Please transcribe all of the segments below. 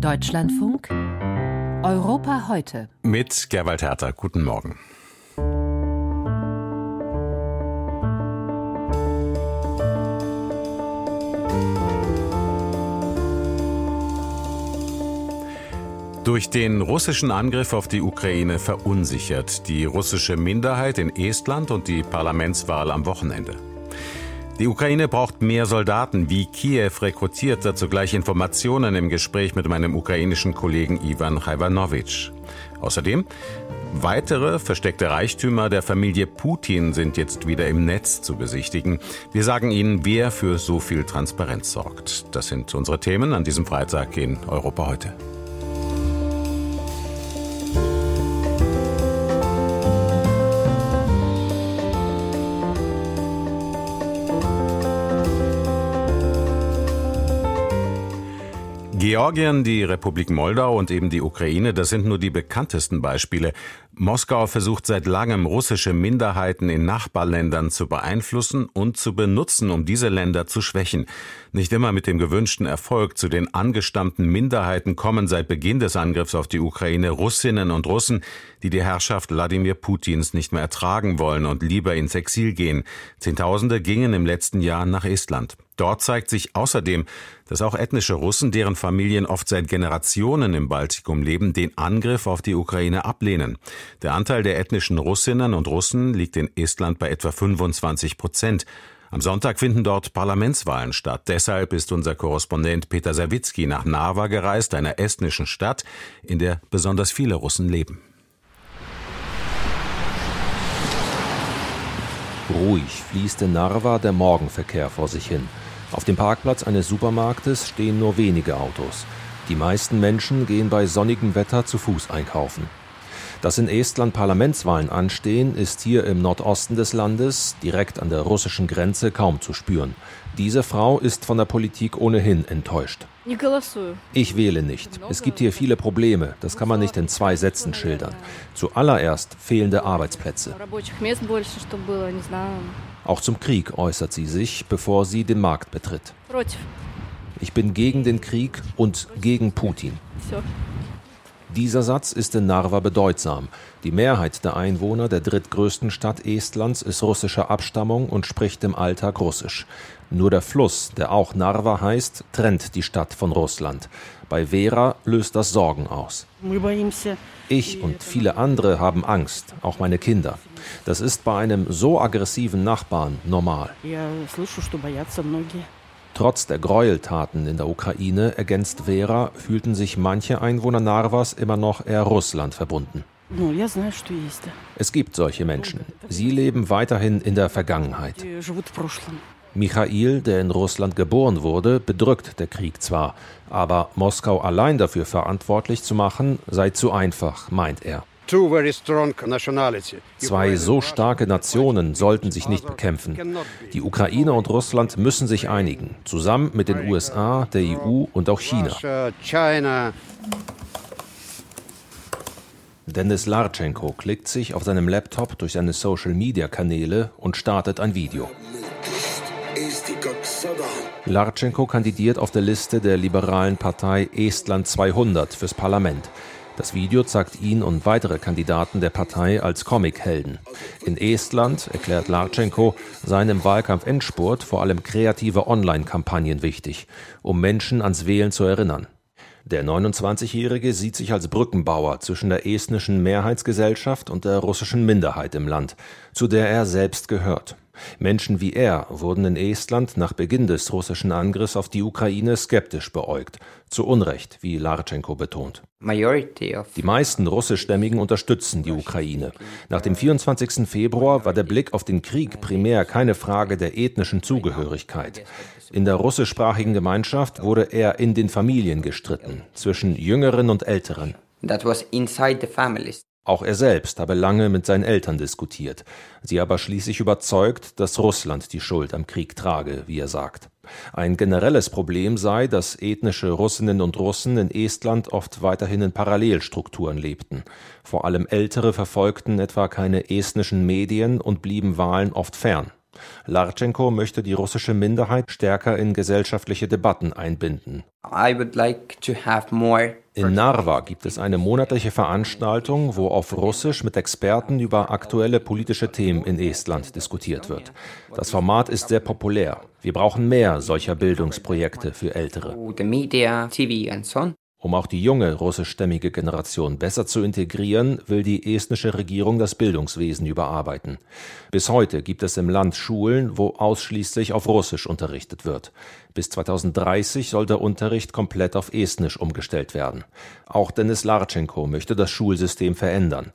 Deutschlandfunk Europa heute. Mit Gerwald Herter. Guten Morgen. Durch den russischen Angriff auf die Ukraine verunsichert die russische Minderheit in Estland und die Parlamentswahl am Wochenende. Die Ukraine braucht mehr Soldaten, wie Kiew rekrutiert, dazu gleich Informationen im Gespräch mit meinem ukrainischen Kollegen Ivan Chajvanowitsch. Außerdem, weitere versteckte Reichtümer der Familie Putin sind jetzt wieder im Netz zu besichtigen. Wir sagen Ihnen, wer für so viel Transparenz sorgt. Das sind unsere Themen an diesem Freitag in Europa heute. Georgien, die Republik Moldau und eben die Ukraine, das sind nur die bekanntesten Beispiele. Moskau versucht seit langem, russische Minderheiten in Nachbarländern zu beeinflussen und zu benutzen, um diese Länder zu schwächen. Nicht immer mit dem gewünschten Erfolg. Zu den angestammten Minderheiten kommen seit Beginn des Angriffs auf die Ukraine Russinnen und Russen, die die Herrschaft Wladimir Putins nicht mehr ertragen wollen und lieber ins Exil gehen. Zehntausende gingen im letzten Jahr nach Estland. Dort zeigt sich außerdem, dass auch ethnische Russen, deren Familien oft seit Generationen im Baltikum leben, den Angriff auf die Ukraine ablehnen. Der Anteil der ethnischen Russinnen und Russen liegt in Estland bei etwa 25 Prozent. Am Sonntag finden dort Parlamentswahlen statt. Deshalb ist unser Korrespondent Peter Sawicki nach Narva gereist, einer estnischen Stadt, in der besonders viele Russen leben. Ruhig fließt in Narva der Morgenverkehr vor sich hin. Auf dem Parkplatz eines Supermarktes stehen nur wenige Autos. Die meisten Menschen gehen bei sonnigem Wetter zu Fuß einkaufen. Dass in Estland Parlamentswahlen anstehen, ist hier im Nordosten des Landes, direkt an der russischen Grenze, kaum zu spüren. Diese Frau ist von der Politik ohnehin enttäuscht. Ich wähle nicht. Es gibt hier viele Probleme. Das kann man nicht in zwei Sätzen schildern. Zuallererst fehlende Arbeitsplätze. Auch zum Krieg äußert sie sich, bevor sie den Markt betritt. Ich bin gegen den Krieg und gegen Putin. Dieser Satz ist in Narva bedeutsam. Die Mehrheit der Einwohner der drittgrößten Stadt Estlands ist russischer Abstammung und spricht im Alltag Russisch. Nur der Fluss, der auch Narva heißt, trennt die Stadt von Russland. Bei Vera löst das Sorgen aus. Ich und viele andere haben Angst, auch meine Kinder. Das ist bei einem so aggressiven Nachbarn normal. Trotz der Gräueltaten in der Ukraine, ergänzt Vera, fühlten sich manche Einwohner Narvas immer noch eher Russland verbunden. Es gibt solche Menschen. Sie leben weiterhin in der Vergangenheit. Michail, der in Russland geboren wurde, bedrückt der Krieg zwar, aber Moskau allein dafür verantwortlich zu machen, sei zu einfach, meint er. Zwei so starke Nationen sollten sich nicht bekämpfen. Die Ukraine und Russland müssen sich einigen, zusammen mit den USA, der EU und auch China. Dennis Larchenko klickt sich auf seinem Laptop durch seine Social-Media-Kanäle und startet ein Video. Larchenko kandidiert auf der Liste der liberalen Partei Estland 200 fürs Parlament. Das Video zeigt ihn und weitere Kandidaten der Partei als Comichelden. In Estland, erklärt Larchenko, seien im Wahlkampf-Endspurt vor allem kreative Online-Kampagnen wichtig, um Menschen ans Wählen zu erinnern. Der 29-Jährige sieht sich als Brückenbauer zwischen der estnischen Mehrheitsgesellschaft und der russischen Minderheit im Land, zu der er selbst gehört. Menschen wie er wurden in Estland nach Beginn des russischen Angriffs auf die Ukraine skeptisch beäugt. Zu Unrecht, wie Larchenko betont. Die meisten russischstämmigen unterstützen die Ukraine. Nach dem 24. Februar war der Blick auf den Krieg primär keine Frage der ethnischen Zugehörigkeit. In der russischsprachigen Gemeinschaft wurde er in den Familien gestritten, zwischen Jüngeren und Älteren. That was inside the families. Auch er selbst habe lange mit seinen Eltern diskutiert, sie aber schließlich überzeugt, dass Russland die Schuld am Krieg trage, wie er sagt. Ein generelles Problem sei, dass ethnische Russinnen und Russen in Estland oft weiterhin in Parallelstrukturen lebten. Vor allem Ältere verfolgten etwa keine estnischen Medien und blieben Wahlen oft fern. Larchenko möchte die russische Minderheit stärker in gesellschaftliche Debatten einbinden. In Narva gibt es eine monatliche Veranstaltung, wo auf Russisch mit Experten über aktuelle politische Themen in Estland diskutiert wird. Das Format ist sehr populär. Wir brauchen mehr solcher Bildungsprojekte für Ältere. Um auch die junge russischstämmige Generation besser zu integrieren, will die estnische Regierung das Bildungswesen überarbeiten. Bis heute gibt es im Land Schulen, wo ausschließlich auf Russisch unterrichtet wird. Bis 2030 soll der Unterricht komplett auf Estnisch umgestellt werden. Auch Denis Larchenko möchte das Schulsystem verändern.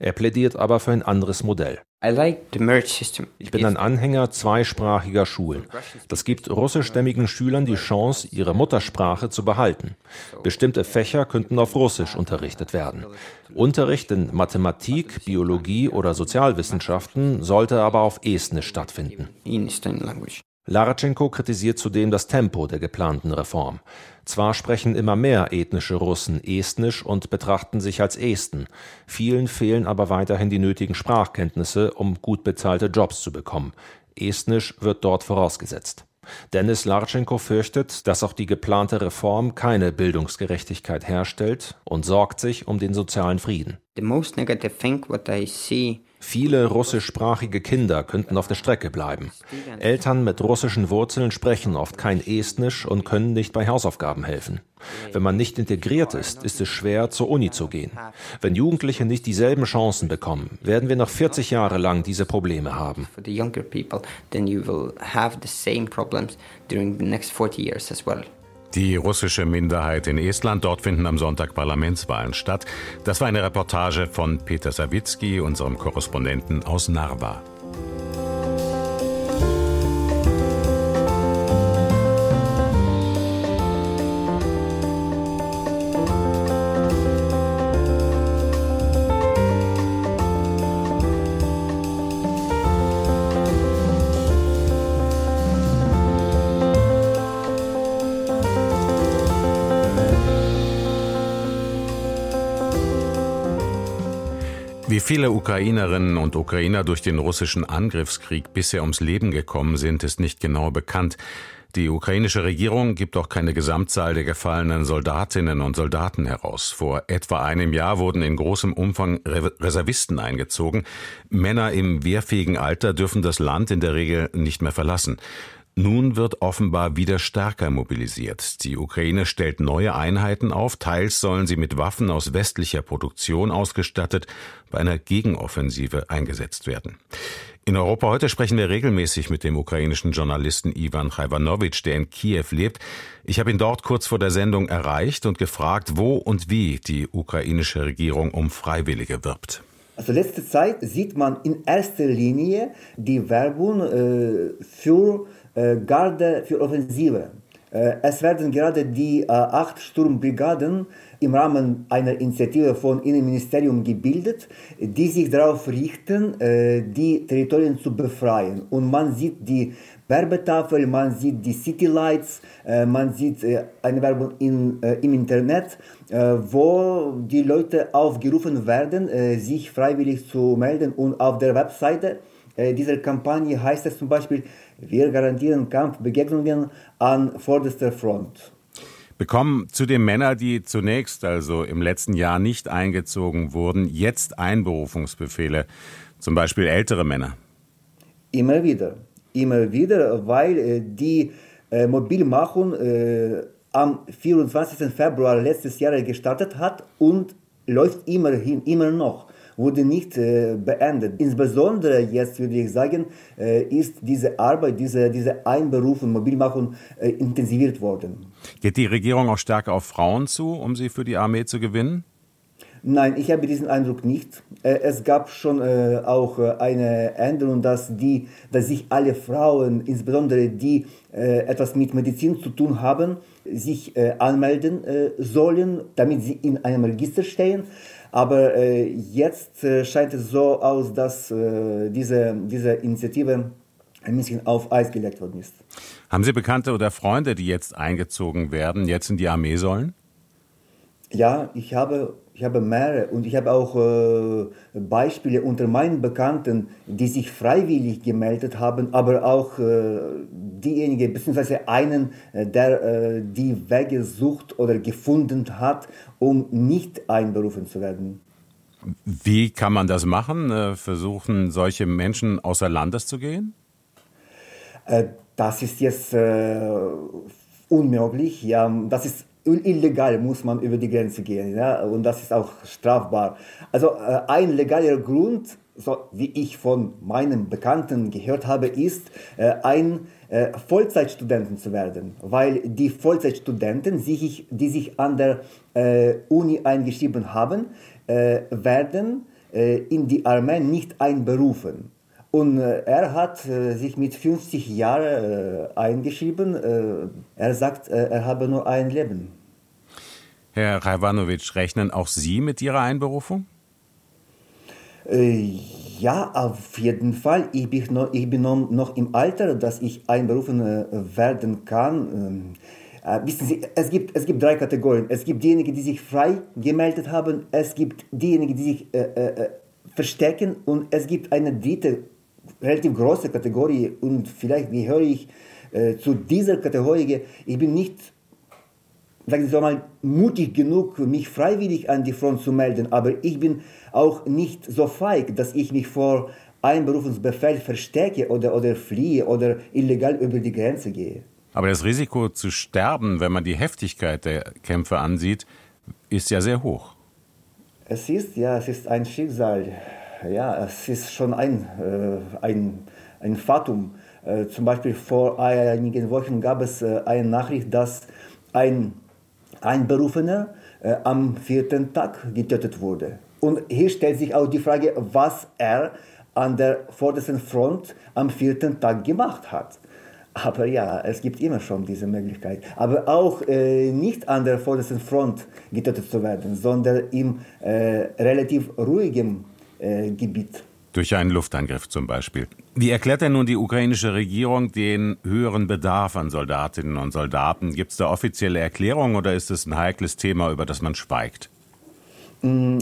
Er plädiert aber für ein anderes Modell. Ich bin ein Anhänger zweisprachiger Schulen. Das gibt russischstämmigen Schülern die Chance, ihre Muttersprache zu behalten. Bestimmte Fächer könnten auf Russisch unterrichtet werden. Unterricht in Mathematik, Biologie oder Sozialwissenschaften sollte aber auf Estnisch stattfinden. Larachenko kritisiert zudem das Tempo der geplanten Reform. Zwar sprechen immer mehr ethnische Russen Estnisch und betrachten sich als Esten, vielen fehlen aber weiterhin die nötigen Sprachkenntnisse, um gut bezahlte Jobs zu bekommen. Estnisch wird dort vorausgesetzt. Dennis Larchenko fürchtet, dass auch die geplante Reform keine Bildungsgerechtigkeit herstellt und sorgt sich um den sozialen Frieden. The most negative thing what I see Viele russischsprachige Kinder könnten auf der Strecke bleiben. Eltern mit russischen Wurzeln sprechen oft kein Estnisch und können nicht bei Hausaufgaben helfen. Wenn man nicht integriert ist, ist es schwer, zur Uni zu gehen. Wenn Jugendliche nicht dieselben Chancen bekommen, werden wir noch 40 Jahre lang diese Probleme haben. Die russische Minderheit in Estland, dort finden am Sonntag Parlamentswahlen statt. Das war eine Reportage von Peter Sawicki, unserem Korrespondenten aus Narva. Viele Ukrainerinnen und Ukrainer durch den russischen Angriffskrieg bisher ums Leben gekommen sind, ist nicht genau bekannt. Die ukrainische Regierung gibt auch keine Gesamtzahl der gefallenen Soldatinnen und Soldaten heraus. Vor etwa einem Jahr wurden in großem Umfang Reservisten eingezogen. Männer im wehrfähigen Alter dürfen das Land in der Regel nicht mehr verlassen. Nun wird offenbar wieder stärker mobilisiert. Die Ukraine stellt neue Einheiten auf, teils sollen sie mit Waffen aus westlicher Produktion ausgestattet bei einer Gegenoffensive eingesetzt werden. In Europa heute sprechen wir regelmäßig mit dem ukrainischen Journalisten Ivan Chaivanowitsch, der in Kiew lebt. Ich habe ihn dort kurz vor der Sendung erreicht und gefragt, wo und wie die ukrainische Regierung um Freiwillige wirbt. Also letzte Zeit sieht man in erster Linie die Werbung äh, für äh, Garde für Offensive. Äh, es werden gerade die äh, acht Sturmbrigaden im Rahmen einer Initiative vom Innenministerium gebildet, die sich darauf richten, die Territorien zu befreien. Und man sieht die Werbetafel, man sieht die City Lights, man sieht eine Werbung in, im Internet, wo die Leute aufgerufen werden, sich freiwillig zu melden. Und auf der Webseite dieser Kampagne heißt es zum Beispiel, wir garantieren Kampfbegegnungen an vorderster Front. Bekommen zu den Männern, die zunächst, also im letzten Jahr nicht eingezogen wurden, jetzt Einberufungsbefehle, zum Beispiel ältere Männer? Immer wieder. Immer wieder, weil äh, die äh, Mobilmachung äh, am 24. Februar letztes Jahr gestartet hat und läuft immerhin immer noch wurde nicht beendet. Insbesondere jetzt würde ich sagen, ist diese Arbeit, diese, diese Einberufung, Mobilmachung intensiviert worden. Geht die Regierung auch stärker auf Frauen zu, um sie für die Armee zu gewinnen? Nein, ich habe diesen Eindruck nicht. Äh, es gab schon äh, auch äh, eine Änderung, dass, die, dass sich alle Frauen, insbesondere die etwas mit Medizin zu tun haben, sich anmelden sollen, damit sie in einem Register stehen. Aber jetzt scheint es so aus, dass diese, diese Initiative ein bisschen auf Eis gelegt worden ist. Haben Sie Bekannte oder Freunde, die jetzt eingezogen werden, jetzt in die Armee sollen? Ja, ich habe, ich habe mehrere und ich habe auch äh, Beispiele unter meinen Bekannten, die sich freiwillig gemeldet haben, aber auch äh, diejenigen, beziehungsweise einen, äh, der äh, die Wege sucht oder gefunden hat, um nicht einberufen zu werden. Wie kann man das machen? Äh, versuchen solche Menschen außer Landes zu gehen? Äh, das ist jetzt unmöglich. Ja, das ist illegal muss man über die Grenze gehen. Ja? Und das ist auch strafbar. Also äh, ein legaler Grund, so wie ich von meinen Bekannten gehört habe, ist, äh, ein äh, Vollzeitstudenten zu werden. Weil die Vollzeitstudenten, die sich, an der äh, Uni eingeschrieben haben, äh, werden äh, in die Armee nicht einberufen. Und äh, er hat äh, sich mit 50 Jahren äh, eingeschrieben. er sagt, er habe nur ein Leben. Herr Rajvanovic, rechnen auch Sie mit Ihrer Einberufung? Ja, auf jeden Fall. Ich bin noch, ich bin noch im Alter, dass ich einberufen werden kann. Ähm, wissen Sie, es gibt, es gibt drei Kategorien. Es gibt diejenigen, die sich frei gemeldet haben, es gibt diejenigen, die sich äh, äh, verstecken und es gibt eine dritte relativ große Kategorie und vielleicht gehöre ich äh, zu dieser Kategorie. Ich bin nicht, sagen Sie mal, mutig genug, mich freiwillig an die Front zu melden, aber ich bin auch nicht so feig, dass ich mich vor Einberufungsbefehl verstecke oder, oder fliehe oder illegal über die Grenze gehe. Aber das Risiko zu sterben, wenn man die Heftigkeit der Kämpfe ansieht, ist ja sehr hoch. Es ist, ja, es ist ein Schicksal ja, es ist schon ein, äh, ein, ein Fatum. Äh, zum Beispiel vor einigen Wochen gab es äh, eine Nachricht, dass ein Einberufener äh, am vierten Tag getötet wurde. Und hier stellt sich auch die Frage, was er an der vordersten Front am vierten Tag gemacht hat. Aber ja, es gibt immer schon diese Möglichkeit. Aber auch äh, nicht an der vordersten Front getötet zu werden, sondern im äh, relativ ruhigen äh, Gebiet. Durch einen Luftangriff zum Beispiel. Wie erklärt denn nun die ukrainische Regierung den höheren Bedarf an Soldatinnen und Soldaten? Gibt es da offizielle Erklärungen oder ist es ein heikles Thema, über das man schweigt? Mm,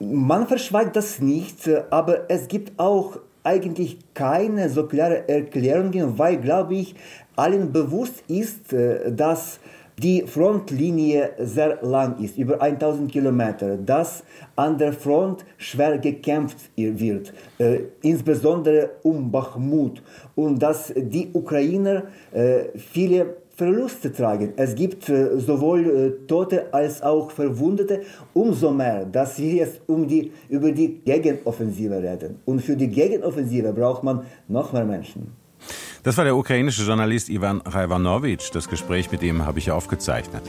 man verschweigt das nicht, aber es gibt auch eigentlich keine so klare Erklärungen, weil, glaube ich, allen bewusst ist, äh, dass die Frontlinie sehr lang ist, über 1000 Kilometer, dass an der Front schwer gekämpft wird, äh, insbesondere um Bachmut und dass die Ukrainer äh, viele Verluste tragen. Es gibt äh, sowohl äh, Tote als auch Verwundete. Umso mehr, dass wir jetzt um die, über die Gegenoffensive reden. Und für die Gegenoffensive braucht man noch mehr Menschen. Das war der ukrainische Journalist Ivan Rajvanovic. Das Gespräch mit ihm habe ich aufgezeichnet.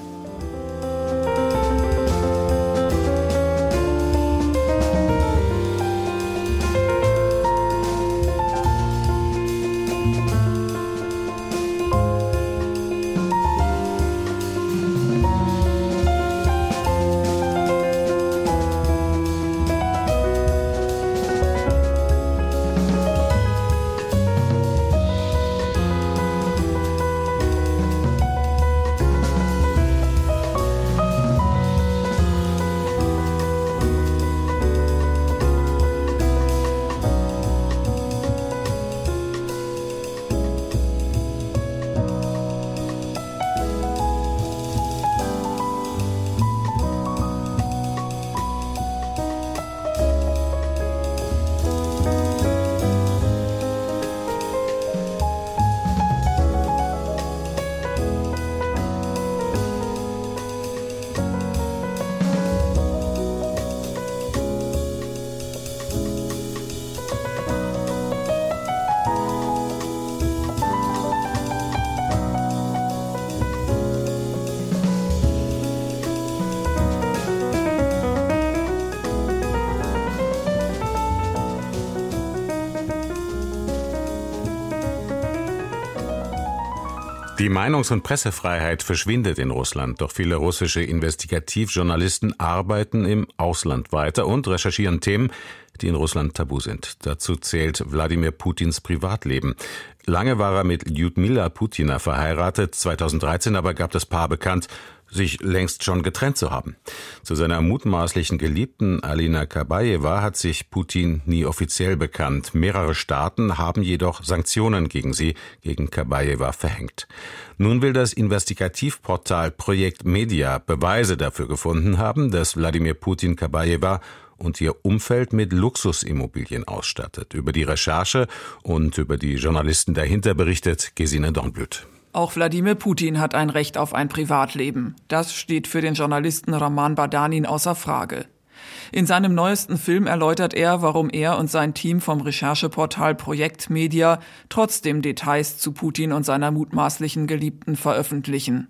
Die Meinungs- und Pressefreiheit verschwindet in Russland, doch viele russische Investigativjournalisten arbeiten im Ausland weiter und recherchieren Themen, die in Russland tabu sind. Dazu zählt Wladimir Putins Privatleben. Lange war er mit Lyudmila Putina verheiratet, 2013 aber gab das Paar bekannt, sich längst schon getrennt zu haben. Zu seiner mutmaßlichen Geliebten Alina Kabajewa hat sich Putin nie offiziell bekannt. Mehrere Staaten haben jedoch Sanktionen gegen sie, gegen Kabajewa verhängt. Nun will das Investigativportal Projekt Media Beweise dafür gefunden haben, dass Wladimir Putin Kabajewa und ihr Umfeld mit Luxusimmobilien ausstattet. Über die Recherche und über die Journalisten dahinter berichtet Gesine Dornblüt. Auch Wladimir Putin hat ein Recht auf ein Privatleben. Das steht für den Journalisten Roman Badanin außer Frage. In seinem neuesten Film erläutert er, warum er und sein Team vom Rechercheportal Projekt Media trotzdem Details zu Putin und seiner mutmaßlichen Geliebten veröffentlichen.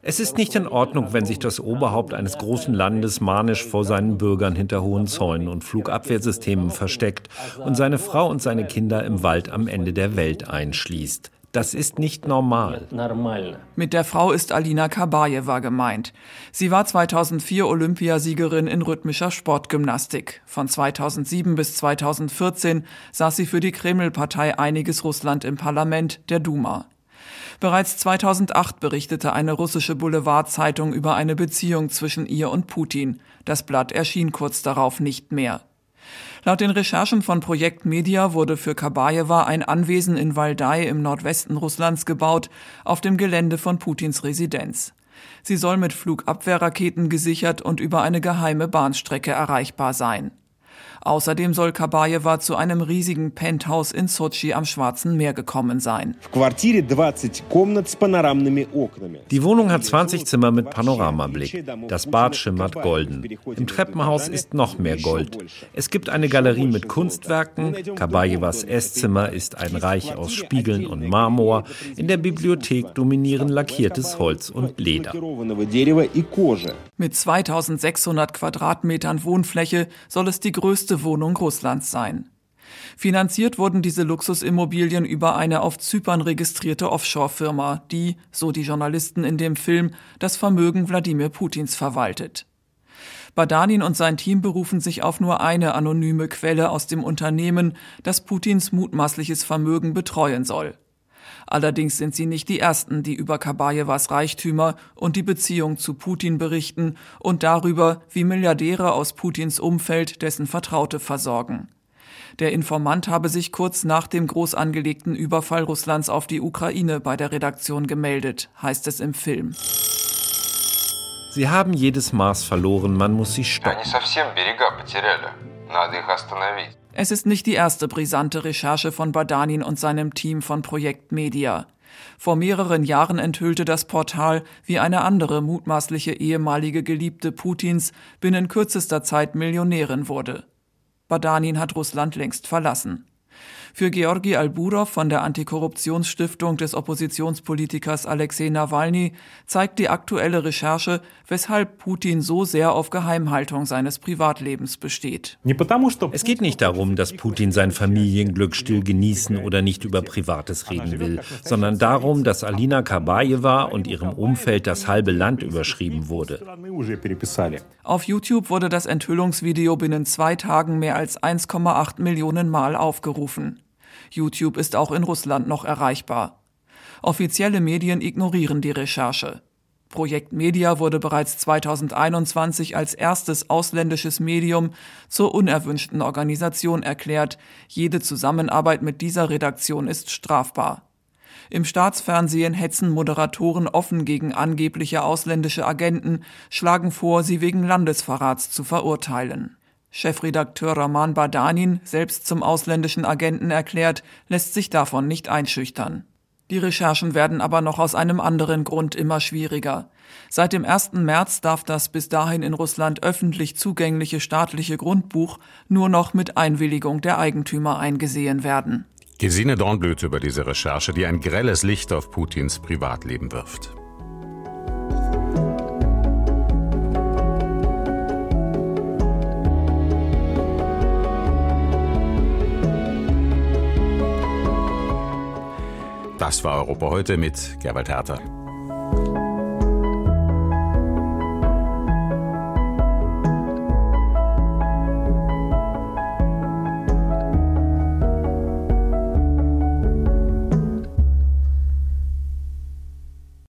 Es ist nicht in Ordnung, wenn sich das Oberhaupt eines großen Landes manisch vor seinen Bürgern hinter hohen Zäunen und Flugabwehrsystemen versteckt und seine Frau und seine Kinder im Wald am Ende der Welt einschließt. Das ist nicht normal. Mit der Frau ist Alina Kabajewa gemeint. Sie war 2004 Olympiasiegerin in rhythmischer Sportgymnastik. Von 2007 bis 2014 saß sie für die Kreml-Partei Einiges Russland im Parlament, der Duma. Bereits 2008 berichtete eine russische Boulevardzeitung über eine Beziehung zwischen ihr und Putin. Das Blatt erschien kurz darauf nicht mehr. Laut den Recherchen von Projekt Media wurde für Kabajewa ein Anwesen in Waldai im Nordwesten Russlands gebaut, auf dem Gelände von Putins Residenz. Sie soll mit Flugabwehrraketen gesichert und über eine geheime Bahnstrecke erreichbar sein. Außerdem soll Kabajewa zu einem riesigen Penthouse in Sochi am Schwarzen Meer gekommen sein. Die Wohnung hat 20 Zimmer mit Panoramablick. Das Bad schimmert golden. Im Treppenhaus ist noch mehr Gold. Es gibt eine Galerie mit Kunstwerken. Kabajewas Esszimmer ist ein Reich aus Spiegeln und Marmor. In der Bibliothek dominieren lackiertes Holz und Leder. Mit 2600 Quadratmetern Wohnfläche soll es die größte Wohnung Russlands sein. Finanziert wurden diese Luxusimmobilien über eine auf Zypern registrierte Offshore-Firma, die, so die Journalisten in dem Film, das Vermögen Wladimir Putins verwaltet. Badanin und sein Team berufen sich auf nur eine anonyme Quelle aus dem Unternehmen, das Putins mutmaßliches Vermögen betreuen soll. Allerdings sind sie nicht die ersten, die über Kabajewas Reichtümer und die Beziehung zu Putin berichten und darüber, wie Milliardäre aus Putins Umfeld dessen Vertraute versorgen. Der Informant habe sich kurz nach dem groß angelegten Überfall Russlands auf die Ukraine bei der Redaktion gemeldet, heißt es im Film. Sie haben jedes Maß verloren, man muss sie stoppen. Es ist nicht die erste brisante Recherche von Badanin und seinem Team von Projekt Media. Vor mehreren Jahren enthüllte das Portal, wie eine andere mutmaßliche ehemalige Geliebte Putins binnen kürzester Zeit Millionärin wurde. Badanin hat Russland längst verlassen. Für Georgi Alburov von der Antikorruptionsstiftung des Oppositionspolitikers Alexei Nawalny zeigt die aktuelle Recherche, weshalb Putin so sehr auf Geheimhaltung seines Privatlebens besteht. Es geht nicht darum, dass Putin sein Familienglück still genießen oder nicht über Privates reden will, sondern darum, dass Alina Kabajewa und ihrem Umfeld das halbe Land überschrieben wurde. Auf YouTube wurde das Enthüllungsvideo binnen zwei Tagen mehr als 1,8 Millionen Mal aufgerufen. YouTube ist auch in Russland noch erreichbar. Offizielle Medien ignorieren die Recherche. Projekt Media wurde bereits 2021 als erstes ausländisches Medium zur unerwünschten Organisation erklärt. Jede Zusammenarbeit mit dieser Redaktion ist strafbar. Im Staatsfernsehen hetzen Moderatoren offen gegen angebliche ausländische Agenten, schlagen vor, sie wegen Landesverrats zu verurteilen. Chefredakteur Rahman Badanin, selbst zum ausländischen Agenten erklärt, lässt sich davon nicht einschüchtern. Die Recherchen werden aber noch aus einem anderen Grund immer schwieriger. Seit dem 1. März darf das bis dahin in Russland öffentlich zugängliche staatliche Grundbuch nur noch mit Einwilligung der Eigentümer eingesehen werden. Gesine Dornblüt über diese Recherche, die ein grelles Licht auf Putins Privatleben wirft. Das war Europa heute mit Gerald Herter.